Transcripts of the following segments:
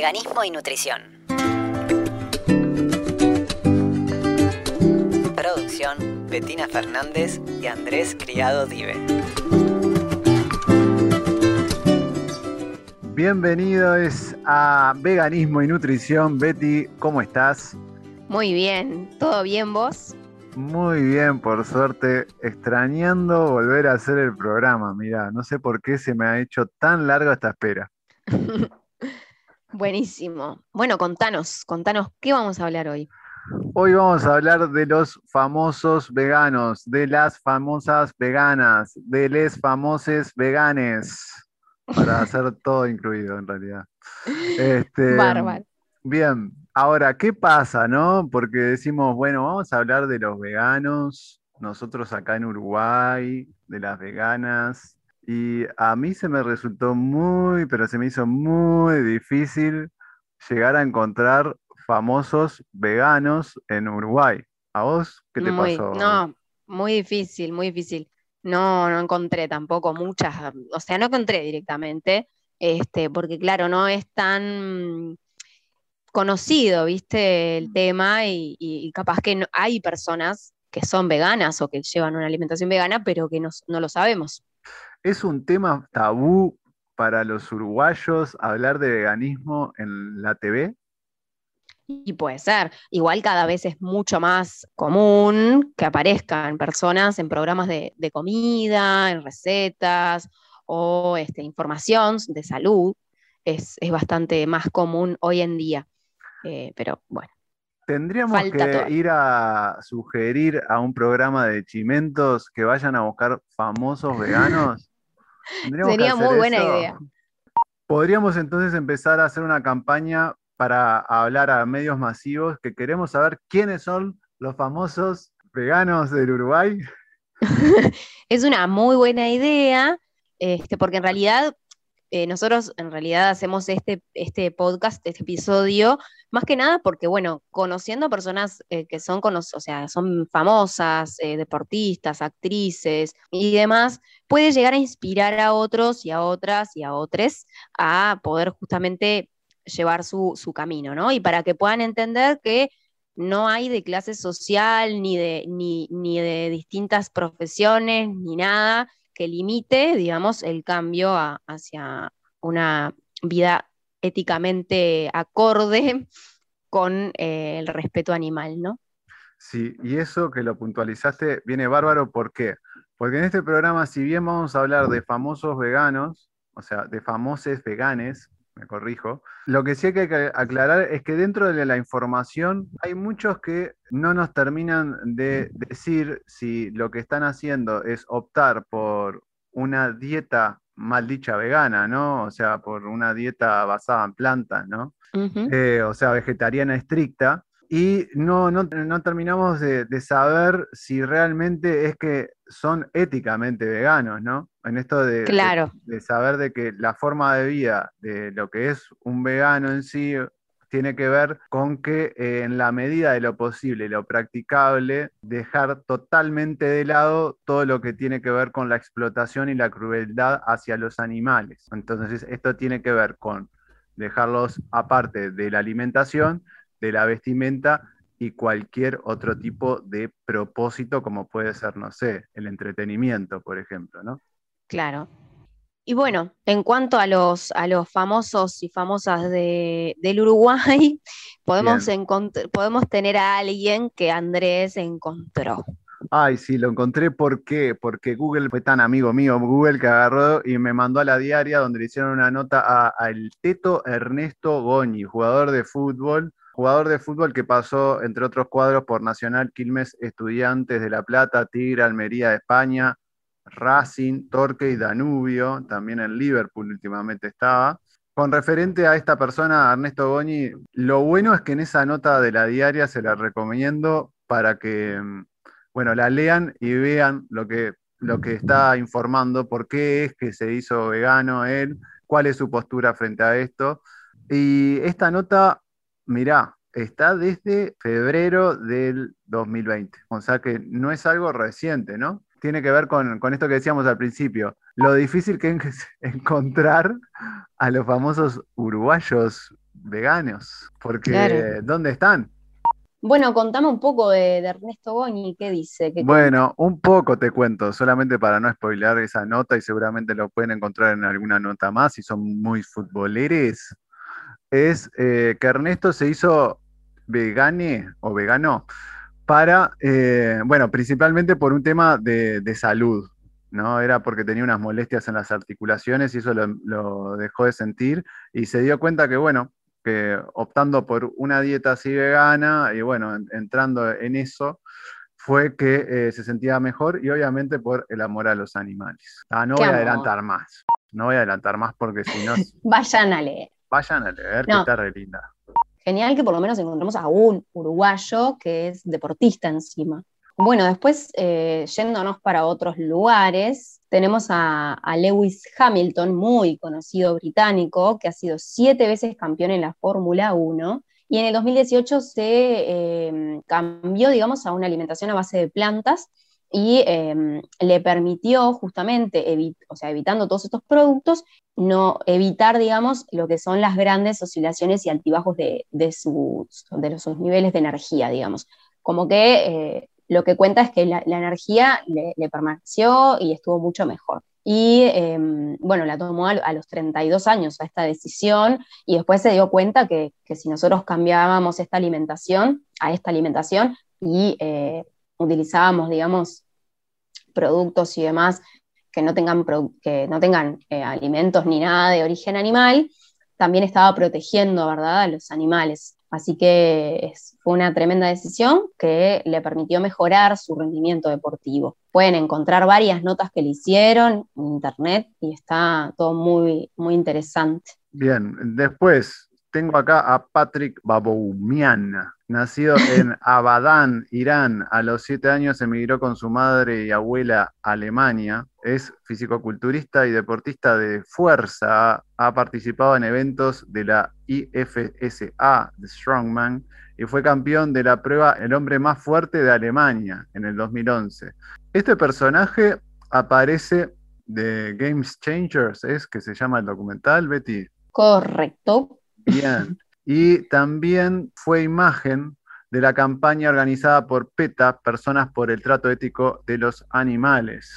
veganismo y nutrición. Producción, Betina Fernández y Andrés Criado Dive. Bienvenidos a Veganismo y Nutrición. Betty, ¿cómo estás? Muy bien, ¿todo bien vos? Muy bien, por suerte, extrañando volver a hacer el programa. Mira, no sé por qué se me ha hecho tan larga esta espera. Buenísimo. Bueno, contanos, contanos, ¿qué vamos a hablar hoy? Hoy vamos a hablar de los famosos veganos, de las famosas veganas, de les famoses veganes para hacer todo incluido en realidad. Este, Bárbaro. Bien, ahora, ¿qué pasa, no? Porque decimos, bueno, vamos a hablar de los veganos, nosotros acá en Uruguay, de las veganas, y a mí se me resultó muy, pero se me hizo muy difícil llegar a encontrar famosos veganos en Uruguay. ¿A vos qué te pasó? No, muy difícil, muy difícil. No, no encontré tampoco muchas, o sea, no encontré directamente, este, porque claro, no es tan conocido, viste, el tema y, capaz que hay personas que son veganas o que llevan una alimentación vegana, pero que no, no lo sabemos. ¿Es un tema tabú para los uruguayos hablar de veganismo en la TV? Y puede ser. Igual cada vez es mucho más común que aparezcan personas en programas de, comida, en recetas o este, información de salud. Es, bastante más común hoy en día. Eh, pero bueno. Tendríamos que ir a sugerir a un programa de chimentos que vayan a buscar famosos veganos. Sería muy buena idea. Podríamos entonces empezar a hacer una campaña para hablar a medios masivos que queremos saber quiénes son los famosos veganos del Uruguay. es una muy buena idea, este, porque en realidad eh, nosotros en realidad hacemos este, este podcast, este episodio, más que nada porque, bueno, conociendo personas eh, que son, o sea, son famosas, eh, deportistas, actrices y demás, puede llegar a inspirar a otros y a otras y a otros a poder justamente llevar su, camino, ¿no? Y para que puedan entender que no hay de clase social, ni de, ni, de distintas profesiones, ni nada que limite, digamos, el cambio hacia una vida éticamente acorde con eh, el respeto animal, ¿no? Sí, y eso que lo puntualizaste viene bárbaro, ¿por qué? Porque en este programa, si bien vamos a hablar de famosos veganos, o sea, de famosos veganes, me corrijo. Lo que sí hay que aclarar es que dentro de la información hay muchos que no nos terminan de decir si lo que están haciendo es optar por una dieta mal dicha vegana, ¿no? O sea, por una dieta basada en plantas, ¿no? Eh, o sea, vegetariana estricta. Y no, no, terminamos de, saber si realmente es que son éticamente veganos, ¿no? En esto de, de, saber de que la forma de vida de lo que es un vegano en sí tiene que ver con que eh, en la medida de lo posible, lo practicable, dejar totalmente de lado todo lo que tiene que ver con la explotación y la crueldad hacia los animales. Entonces, esto tiene que ver con dejarlos aparte de la alimentación, de la vestimenta y cualquier otro tipo de propósito, como puede ser, no sé, el entretenimiento, por ejemplo, ¿no? Claro. Y bueno, en cuanto a los, a los famosos y famosas del Uruguay, podemos, podemos tener a alguien que Andrés encontró. Ay, sí, lo encontré. ¿Por qué? Porque Google fue tan amigo mío, Google, que agarró y me mandó a la diaria donde le hicieron una nota al Teto Ernesto Goñi, jugador de fútbol, jugador de fútbol que pasó, entre otros cuadros, por Nacional, Quilmes, Estudiantes de La Plata, Tigre, Almería de España, Racing, Torque y Danubio, también en Liverpool últimamente estaba. Con referente a esta persona, Ernesto Goñi, lo bueno es que en esa nota de la diaria se la recomiendo para que mm, bueno, la lean y vean lo que, lo que está informando, por qué es que se hizo vegano él, cuál es su postura frente a esto. Y esta nota, mirá, está desde febrero del 2020, o sea que no es algo reciente, ¿no? Tiene que ver con, esto que decíamos al principio, lo difícil que es encontrar a los famosos uruguayos veganos, porque ¿dónde están? Bueno, contame un poco de, Ernesto Goñi, ¿qué dice? bueno, un poco te cuento, solamente para no spoilear esa nota y seguramente lo pueden encontrar en alguna nota más si son muy futboleres. Es eh, que Ernesto se hizo vegane o vegano para, eh, bueno, principalmente por un tema de, salud, ¿no? Era porque tenía unas molestias en las articulaciones y eso lo, lo dejó de sentir y se dio cuenta que, bueno, que optando por una dieta así vegana y bueno, entrando en eso, fue que eh, se sentía mejor y obviamente por el amor a los animales. Ah, no voy a adelantar más, no voy a adelantar más porque si no... Vayan a leer. Vayan a leer, que está re linda. Genial que por lo menos encontremos a un uruguayo que es deportista encima. Bueno, después, eh, yéndonos para otros lugares, tenemos a, Lewis Hamilton, muy conocido británico, que ha sido siete veces campeón en la Fórmula 1. Y en el 2018 se em, cambió, digamos, a una alimentación a base de plantas y em, le permitió justamente, o sea, evitando todos estos productos, no evitar, digamos, lo que son las grandes oscilaciones y altibajos de, sus, de sus niveles de energía, digamos. Como que eh, lo que cuenta es que la, energía le, permaneció y estuvo mucho mejor. Y em, bueno, la tomó a, los 32 años a esta decisión y después se dio cuenta que, si nosotros cambiábamos esta alimentación a esta alimentación y eh, utilizábamos, digamos, productos y demás que no tengan, que no tengan eh, alimentos ni nada de origen animal, también estaba protegiendo, ¿verdad?, a los animales. Así que fue una tremenda decisión que le permitió mejorar su rendimiento deportivo. Pueden encontrar varias notas que le hicieron en internet y está todo muy, muy interesante. Bien, después tengo acá a Patrick Baboumian, nacido en Abadán, Irán. A los siete años emigró con su madre y abuela a Alemania. Es fisicoculturista y deportista de fuerza. Ha participado en eventos de la IFSA, de Strongman, y fue campeón de la prueba El hombre más fuerte de Alemania en el 2011. Este personaje aparece de Games Changers, es que se llama el documental, Betty. Correcto. Bien. Y también fue imagen de la campaña organizada por PETA, Personas por el Trato Ético de los Animales,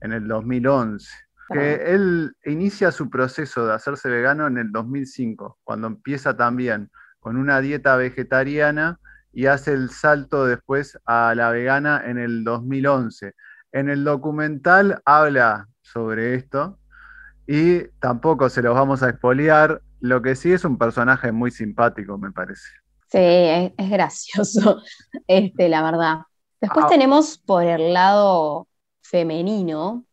en el 2011. Que él inicia su proceso de hacerse vegano en el 2005, cuando empieza también con una dieta vegetariana y hace el salto después a la vegana en el 2011. En el documental habla sobre esto y tampoco se los vamos a expoliar, lo que sí es un personaje muy simpático, me parece. Sí, es, gracioso, este, la verdad. Después ah. tenemos por el lado femenino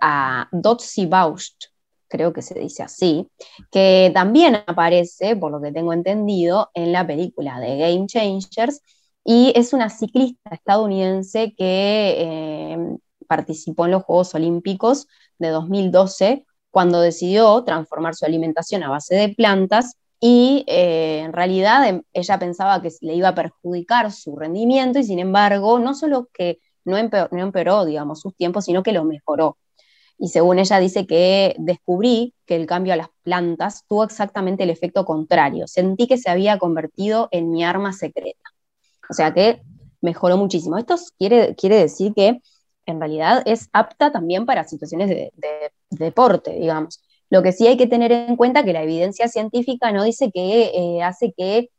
a Dotsie Baust, creo que se dice así, que también aparece, por lo que tengo entendido, en la película de Game Changers, y es una ciclista estadounidense que eh, participó en los Juegos Olímpicos de 2012 cuando decidió transformar su alimentación a base de plantas y eh, en realidad em, ella pensaba que le iba a perjudicar su rendimiento y sin embargo no solo que no empeoró, digamos, sus tiempos, sino que lo mejoró. Y según ella dice que descubrí que el cambio a las plantas tuvo exactamente el efecto contrario. Sentí que se había convertido en mi arma secreta. O sea que mejoró muchísimo. Esto quiere, quiere decir que en realidad es apta también para situaciones de, deporte, digamos. Lo que sí hay que tener en cuenta que la evidencia científica no dice que eh, hace que,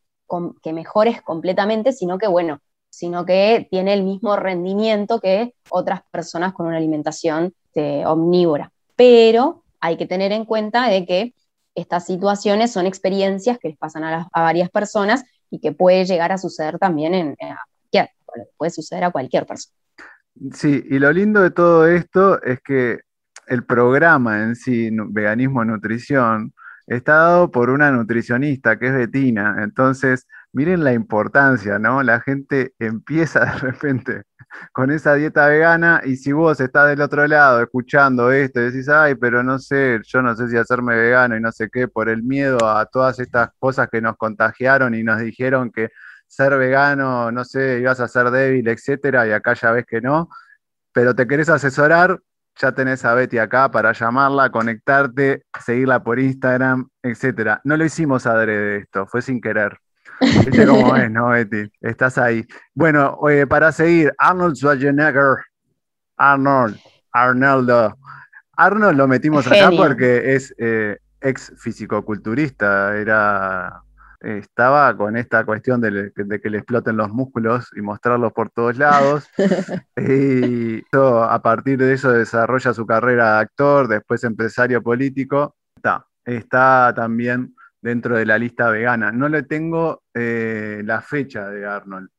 que mejores completamente, sino que, bueno, sino que tiene el mismo rendimiento que otras personas con una alimentación este, omnívora. Pero hay que tener en cuenta de que estas situaciones son experiencias que les pasan a, varias personas y que puede llegar a suceder también en, puede suceder a cualquier persona. Sí, y lo lindo de todo esto es que el programa en sí, Veganismo Nutrición, está dado por una nutricionista que es Betina. Entonces, miren la importancia, ¿no? La gente empieza de repente con esa dieta vegana y si vos estás del otro lado escuchando esto y decís, ay, pero no sé, yo no sé si hacerme vegano y no sé qué, por el miedo a todas estas cosas que nos contagiaron y nos dijeron que ser vegano, no sé, ibas a ser débil, etcétera, y acá ya ves que no, pero te querés asesorar, ya tenés a Betty acá para llamarla, conectarte, seguirla por Instagram, etc. No lo hicimos adrede esto, fue sin querer. ¿Viste cómo es, no, Betty? Estás ahí. Bueno, eh, para seguir, Arnold Schwarzenegger. Arnold, Arnoldo. Arnold lo metimos acá porque es eh, ex fisicoculturista, era estaba con esta cuestión de, que le exploten los músculos y mostrarlos por todos lados. y a partir de eso desarrolla su carrera de actor, después empresario político. Está, está también dentro de la lista vegana. No le tengo eh, la fecha de Arnold.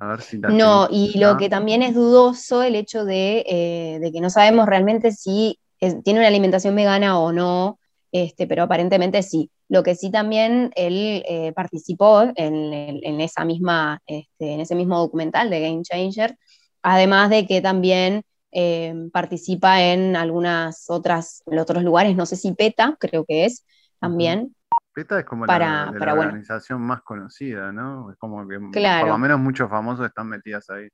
A ver si no, y lo que también es dudoso el hecho de, eh, que no sabemos realmente si tiene una alimentación vegana o no, este, pero aparentemente sí. Lo que sí también él eh, participó en, esa misma, este, en ese mismo documental de Game Changer, además de que también eh, participa en algunas otras, otros lugares, no sé si PETA, creo que es, también. PETA es como la, organización más conocida, ¿no? Es como que por lo menos muchos famosos están metidas ahí.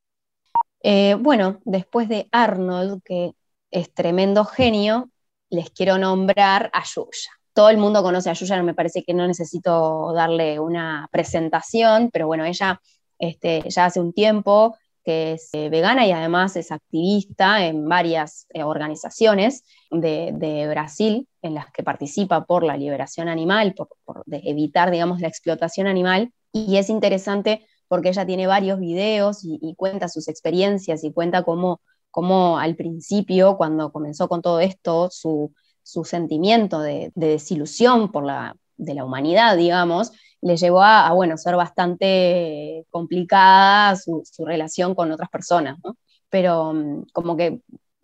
Eh, bueno, después de Arnold, que es tremendo genio, les quiero nombrar a Yuya todo el mundo conoce a Yuya, me parece que no necesito darle una presentación, pero bueno, ella este, ya hace un tiempo que es eh, vegana y además es activista en varias eh, organizaciones de, Brasil en las que participa por la liberación animal, por, evitar, digamos, la explotación animal. Y es interesante porque ella tiene varios videos y, cuenta sus experiencias y cuenta cómo, cómo al principio, cuando comenzó con todo esto, su, su sentimiento de, desilusión por la, de la humanidad, digamos, le llevó a, bueno, ser bastante complicada su, relación con otras personas, Pero mm, como que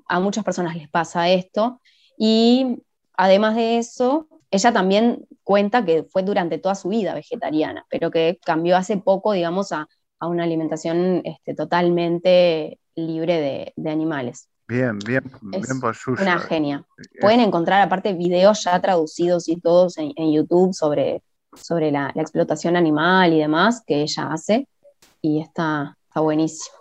a muchas personas les pasa esto. Y además de eso, ella también cuenta que fue durante toda su vida vegetariana, pero que cambió hace poco, digamos, a, una alimentación este, totalmente libre de animales. Bien, bien, bien por Una genia. Pueden encontrar aparte videos ya traducidos y todos en, YouTube sobre, sobre la, explotación animal y demás que ella hace y está, está buenísimo.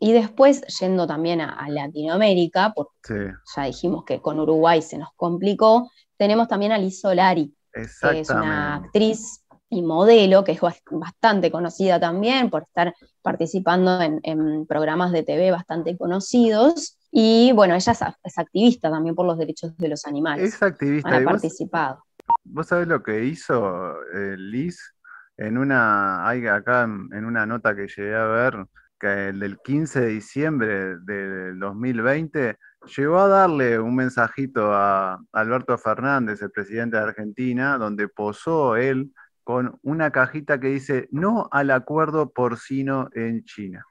Y después, yendo también a, Latinoamérica, porque ya dijimos que con Uruguay se nos complicó, tenemos también a Liz Solari, que es una actriz y modelo, que es bastante conocida también por estar participando en, programas de TV bastante conocidos. Y bueno, ella es, activista también por los derechos de los animales. Es activista. Ha participado. Vos, sabés lo que hizo eh, Liz en una, hay acá en, una nota que llegué a ver, que el del 15 de diciembre del 2020 llegó a darle un mensajito a Alberto Fernández, el presidente de Argentina, donde posó él con una cajita que dice no al acuerdo porcino en China.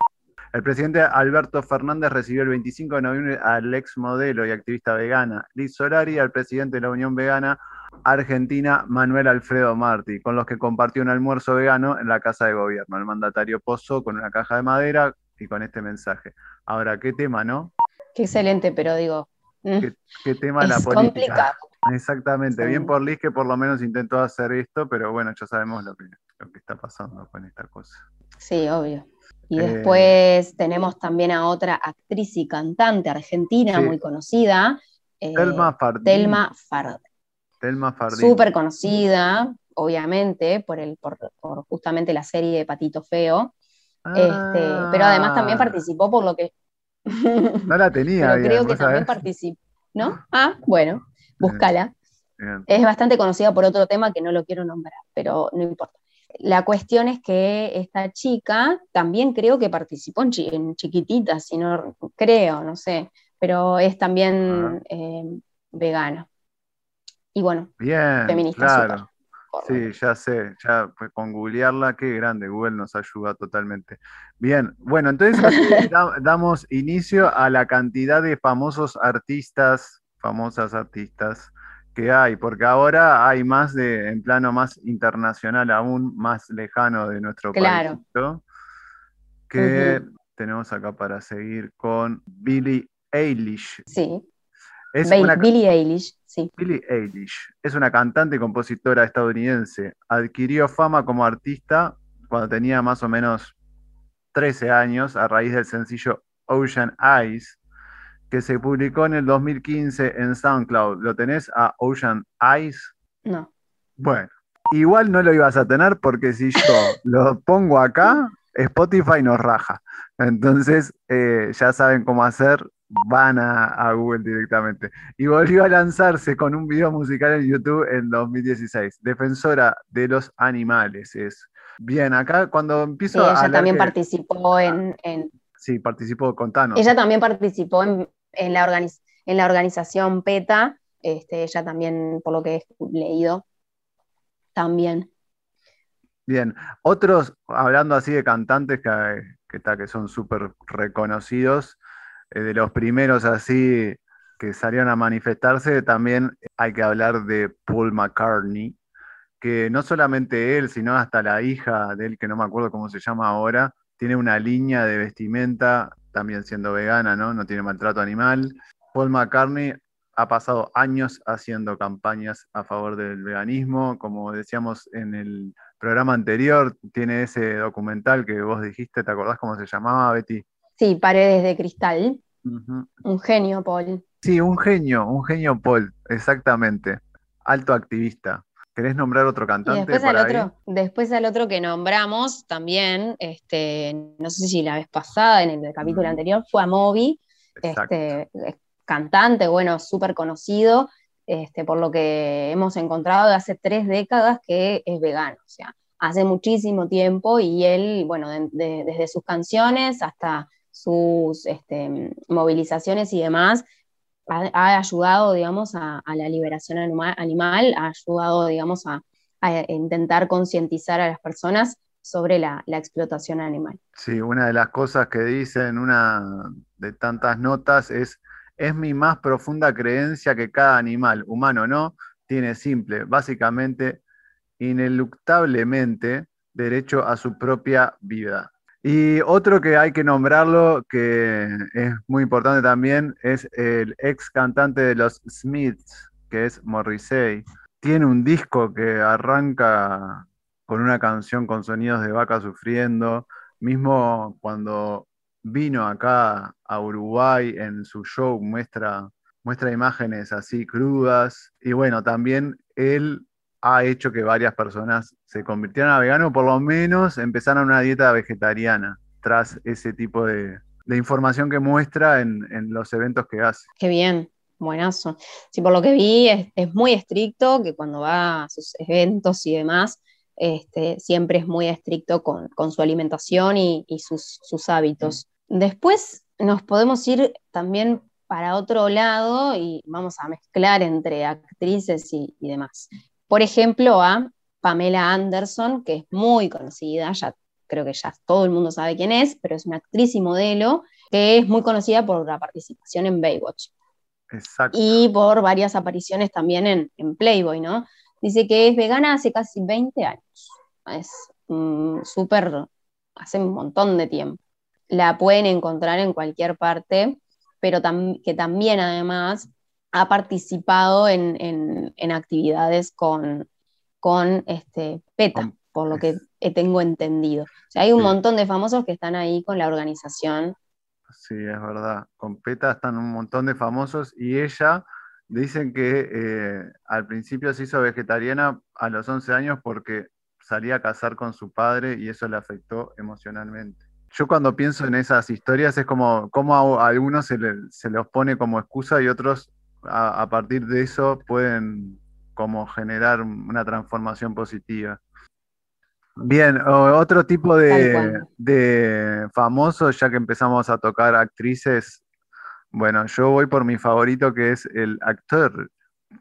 El presidente Alberto Fernández recibió el 25 de noviembre al ex modelo y activista vegana Liz Solari y al presidente de la Unión Vegana Argentina Manuel Alfredo Martí, con los que compartió un almuerzo vegano en la Casa de Gobierno. El mandatario posó con una caja de madera y con este mensaje. Ahora, ¿qué tema, no? Qué excelente, pero digo... ¿Qué, qué tema la política? Complicado. Exactamente, bien por Liz que por lo menos intentó hacer esto, pero bueno, ya sabemos lo que, lo que está pasando con esta cosa. Sí, obvio. Y eh, después tenemos también a otra actriz y cantante argentina muy conocida, eh, Telma Fardín. Telma Fardín. Telma Fardín. Súper conocida, obviamente, por, el, por, justamente la serie de Patito Feo. Este, pero además también ah. participó por lo que... No la tenía. pero creo que también participó. ¿No? Ah, bueno búscala. Es bastante conocida por otro tema que no lo quiero nombrar, pero no importa. La cuestión es que esta chica también creo que participó en, en chiquitita, si no creo, no sé, pero es también eh, vegana. Y bueno, Bien, feminista. Claro. Sí, ya sé, ya pues, con googlearla, qué grande, Google nos ayuda totalmente. Bien, bueno, entonces damos inicio a la cantidad de famosos artistas famosas artistas que hay, porque ahora hay más de, en plano más internacional, aún más lejano de nuestro claro. país, que tenemos acá para seguir con Billie Eilish. Sí. Es Billie Eilish, sí. Billie Eilish es una cantante y compositora estadounidense. Adquirió fama como artista cuando tenía más o menos 13 años a raíz del sencillo Ocean Eyes, que se publicó en el 2015 en SoundCloud. ¿Lo tenés a Ocean Eyes? No. Bueno, igual no lo ibas a tener porque si yo lo pongo acá, Spotify nos raja. Entonces, eh, ya saben cómo hacer, van a, Google directamente. Y volvió a lanzarse con un video musical en YouTube en 2016. Defensora de los animales es. Bien, acá cuando empiezo a. Ella también participó en, Sí, participó, contanos. Ella también participó en, la, en la organización PETA. Este, ella también, por lo que he leído, también. Bien, otros, hablando así de cantantes que, que, que son súper reconocidos, de los primeros así que salieron a manifestarse, también hay que hablar de Paul McCartney, que no solamente él, sino hasta la hija de él, que no me acuerdo cómo se llama ahora, tiene una línea de vestimenta, también siendo vegana, ¿no? No tiene maltrato animal. Paul McCartney ha pasado años haciendo campañas a favor del veganismo, como decíamos en el programa anterior, tiene ese documental que vos dijiste, ¿te acordás cómo se llamaba, Betty? Sí, Paredes de Cristal. Un genio, Paul. Sí, un genio, un genio, Paul, exactamente. Alto activista. ¿Querés nombrar otro cantante? después, al Otro, después al otro que nombramos también, este, no sé si la vez pasada, en el capítulo anterior, fue a Moby, este, cantante, bueno, súper conocido, este, por lo que hemos encontrado de hace tres décadas que es vegano, o sea, hace muchísimo tiempo y él, bueno, desde sus canciones hasta sus este, movilizaciones y demás, ha, ayudado, digamos, a, la liberación animal, ha ayudado, digamos, a, intentar concientizar a las personas sobre la, explotación animal. Sí, una de las cosas que dice en una de tantas notas es, es mi más profunda creencia que cada animal, humano o no, tiene simple, básicamente, ineluctablemente, derecho a su propia vida. Y otro que hay que nombrarlo, que es muy importante también, es el ex cantante de los Smiths, que es Morrissey. Tiene un disco que arranca con una canción con sonidos de vaca sufriendo. Mismo cuando vino acá a Uruguay en su show muestra, muestra imágenes así crudas. Y bueno, también él ha hecho que varias personas se convirtieran a vegano, por lo menos empezaran una dieta vegetariana, tras ese tipo de, información que muestra en, los eventos que hace. Qué bien, buenazo. Sí, por lo que vi es, muy estricto, que cuando va a sus eventos y demás, este, siempre es muy estricto con, su alimentación y, sus, hábitos. Después nos podemos ir también para otro lado y vamos a mezclar entre actrices y demás por ejemplo, a Pamela Anderson, que es muy conocida, ya creo que ya todo el mundo sabe quién es, pero es una actriz y modelo que es muy conocida por la participación en Baywatch. Exacto. Y por varias apariciones también en, Playboy, ¿no? Dice que es vegana hace casi 20 años. Es mm, súper, hace un montón de tiempo. La pueden encontrar en cualquier parte, pero que también además ha participado en, actividades con, con este, PETA, por lo que tengo entendido. O sea, hay un montón de famosos que están ahí con la organización. Sí, es verdad. Con PETA están un montón de famosos y ella dicen que eh, al principio se hizo vegetariana a los 11 años porque salía a casar con su padre y eso le afectó emocionalmente. Yo cuando pienso en esas historias es como, a algunos se, se los pone como excusa y otros a, partir de eso pueden como generar una transformación positiva. Bien, otro tipo de, de, famosos, ya que empezamos a tocar actrices, bueno, yo voy por mi favorito que es el actor,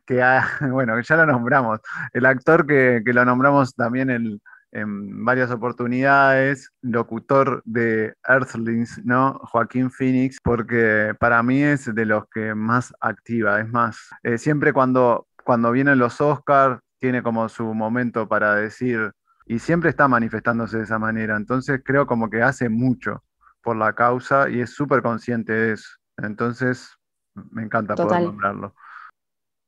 que bueno, ya lo nombramos, el actor que, que lo nombramos también el, en varias oportunidades, locutor de Earthlings, ¿no? Joaquín Phoenix, porque para mí es de los que más activa, es más, eh, siempre cuando, cuando vienen los Oscars, tiene como su momento para decir, y siempre está manifestándose de esa manera, entonces creo como que hace mucho por la causa y es súper consciente de eso, entonces me encanta poder nombrarlo.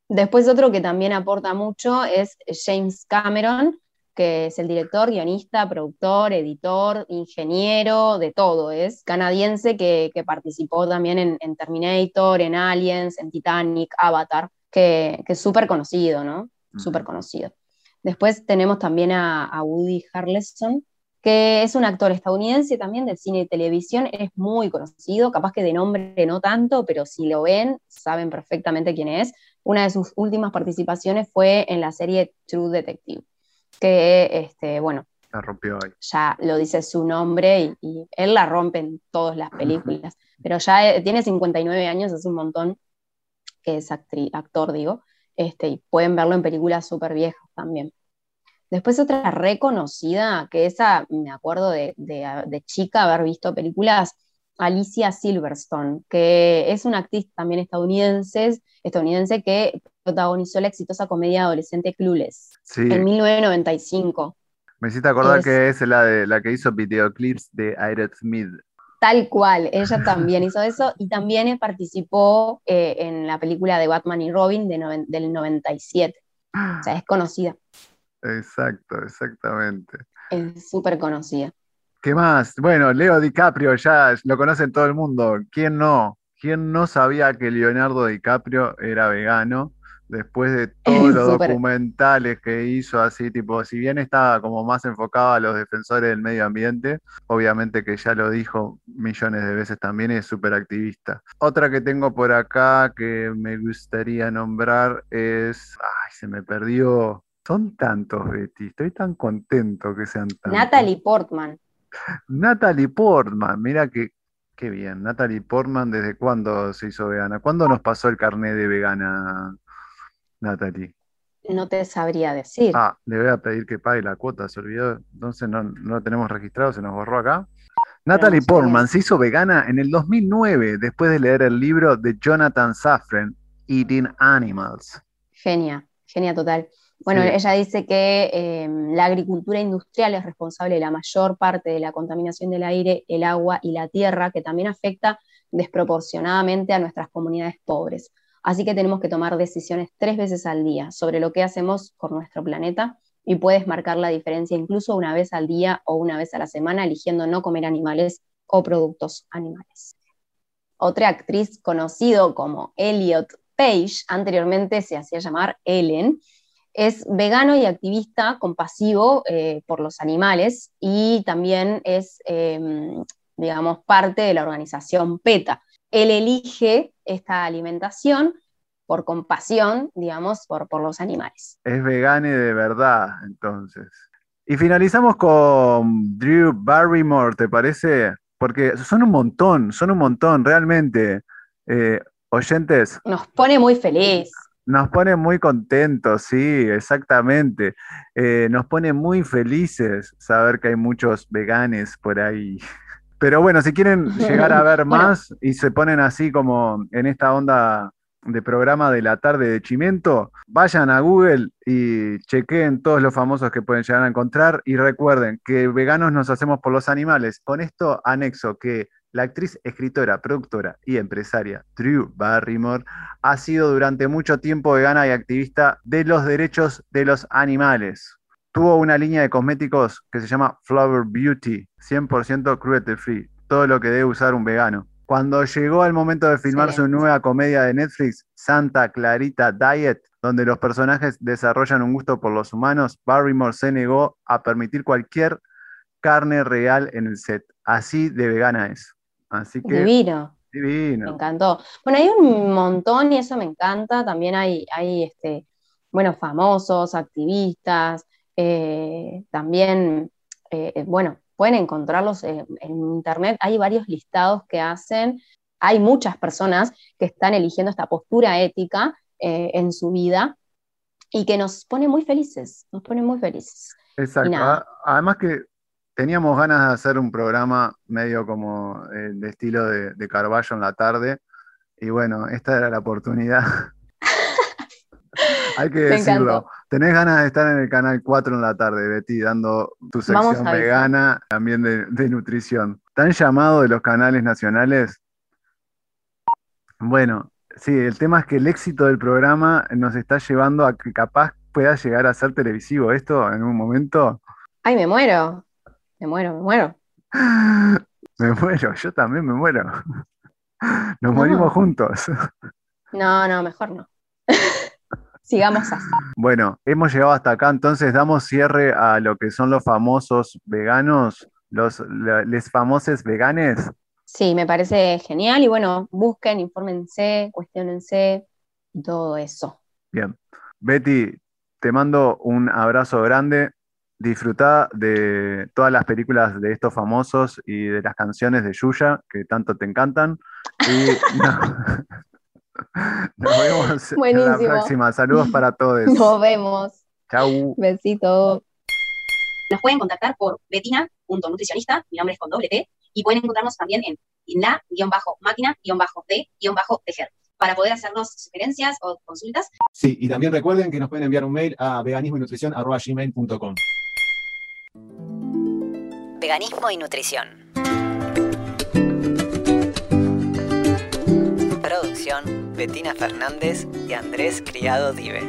Después otro que también aporta mucho es James Cameron, que es el director, guionista, productor, editor, ingeniero, de todo. Es canadiense que, participó también en, Terminator, en Aliens, en Titanic, Avatar, que, es súper conocido, ¿no? Súper conocido. Después tenemos también a, a Woody Harrelson, que es un actor estadounidense también del cine y televisión, es muy conocido, capaz que de nombre no tanto, pero si lo ven, saben perfectamente quién es. Una de sus últimas participaciones fue en la serie True Detective, que, este, bueno, la rompió ahí. ya lo dice su nombre y, él la rompe en todas las películas, pero ya eh, tiene 59 años, es un montón que es actor, digo, este, y pueden verlo en películas súper viejas también. Después otra reconocida, que esa me acuerdo de, chica haber visto películas, Alicia Silverstone, que es una actriz también estadounidense, estadounidense que protagonizó la exitosa comedia adolescente Clueless en 1995. Me hiciste acordar que es la, de, la que hizo videoclips de Smith. Tal cual, ella también hizo eso y también participó eh, en la película de Batman y Robin del 97. O sea, es conocida. Exacto, exactamente. Es súper conocida. ¿Qué más? Bueno, Leo DiCaprio ya lo conoce todo el mundo. ¿Quién no? ¿Quién no sabía que Leonardo DiCaprio era vegano? Después de todos los documentales que hizo, así, tipo, si bien estaba como más enfocado a los defensores del medio ambiente, obviamente que ya lo dijo millones de veces también, es súper activista. Otra que tengo por acá que me gustaría nombrar es. Ay, se me perdió. Son tantos, Betty. Estoy tan contento que sean tantos. Natalie Portman. Natalie Portman, mira que, qué bien. Natalie Portman, ¿desde cuándo se hizo vegana? ¿Cuándo nos pasó el carnet de vegana, Natalie? No te sabría decir. Ah, le voy a pedir que pague la cuota, se olvidó. Entonces no, no lo tenemos registrado, se nos borró acá. Natalie Portman se hizo vegana en el 2009 después de leer el libro de Jonathan Safran, Eating Animals. Genia, genia total. Bueno, ella dice que em, la agricultura industrial es responsable de la mayor parte de la contaminación del aire, el agua y la tierra, que también afecta desproporcionadamente a nuestras comunidades pobres. Así que tenemos que tomar decisiones tres veces al día sobre lo que hacemos con nuestro planeta y puedes marcar la diferencia incluso una vez al día o una vez a la semana eligiendo no comer animales o productos animales. Otra actriz conocido como Elliot Page, anteriormente se hacía llamar Ellen, es vegano y activista compasivo eh, por los animales y también es, em, digamos, parte de la organización PETA. Él elige esta alimentación por compasión, digamos, por, por los animales. Es vegano de verdad, entonces. Y finalizamos con Drew Barrymore, ¿te parece? Porque son un montón, son un montón, realmente. Eh, oyentes. Nos pone muy feliz. Nos pone muy contentos, sí, exactamente. Eh, nos pone muy felices saber que hay muchos veganes por ahí. Pero bueno, si quieren llegar a ver más y se ponen así como en esta onda de programa de la tarde de Chimento, vayan a Google y chequeen todos los famosos que pueden llegar a encontrar y recuerden que veganos nos hacemos por los animales. Con esto anexo que la actriz, escritora, productora y empresaria Drew Barrymore ha sido durante mucho tiempo vegana y activista de los derechos de los animales. Tuvo una línea de cosméticos que se llama Flower Beauty, 100% cruelty free, todo lo que debe usar un vegano. Cuando llegó el momento de filmar su nueva comedia de Netflix, Santa Clarita Diet, donde los personajes desarrollan un gusto por los humanos, Barrymore se negó a permitir cualquier carne real en el set. Así de vegana es. Así que, divino. Divino. Me encantó. Bueno, hay un montón y eso me encanta. También hay, hay este, bueno, famosos, activistas, eh, también, eh, eh, bueno, pueden encontrarlos en internet. Hay varios listados que hacen. Hay muchas personas que están eligiendo esta postura ética en su vida y que nos pone muy felices, nos pone muy felices. Exacto. Además que teníamos ganas de hacer un programa medio como eh, de estilo de, de, Carballo en la tarde. Y bueno, esta era la oportunidad. Hay que decirlo. Tenés ganas de estar en el canal 4 en la tarde, Betty, dando tu sección vegana, también de, de nutrición. ¿Tan llamado de los canales nacionales? Bueno, sí, el tema es que el éxito del programa nos está llevando a que capaz pueda llegar a ser televisivo esto en un momento. Ay, me muero. Me muero, me muero. Me muero, yo también me muero. Nos No. morimos juntos. No, no, mejor no. Sigamos así. Bueno, hemos llegado hasta acá, entonces damos cierre a lo que son los famosos veganos, los les famosos veganes. Sí, me parece genial. Y bueno, busquen, infórmense, cuestionense y todo eso. Bien. Betty, te mando un abrazo grande. Disfrutá de todas las películas de estos famosos y de las canciones de Yuya, que tanto te encantan. Y no- nos vemos en la Buenísimo. próxima. Saludos para todos. Nos vemos. Chau. Besito. Nos pueden contactar por betina.nutricionista, mi nombre es con doble T, y pueden encontrarnos también en la-máquina-de-tejer para poder hacernos sugerencias o consultas. Sí, y también recuerden que nos pueden enviar un mail a veganismoynutrición.gmail.com. Veganismo y nutrición. Producción, Betina Fernández y Andrés Criado Dive.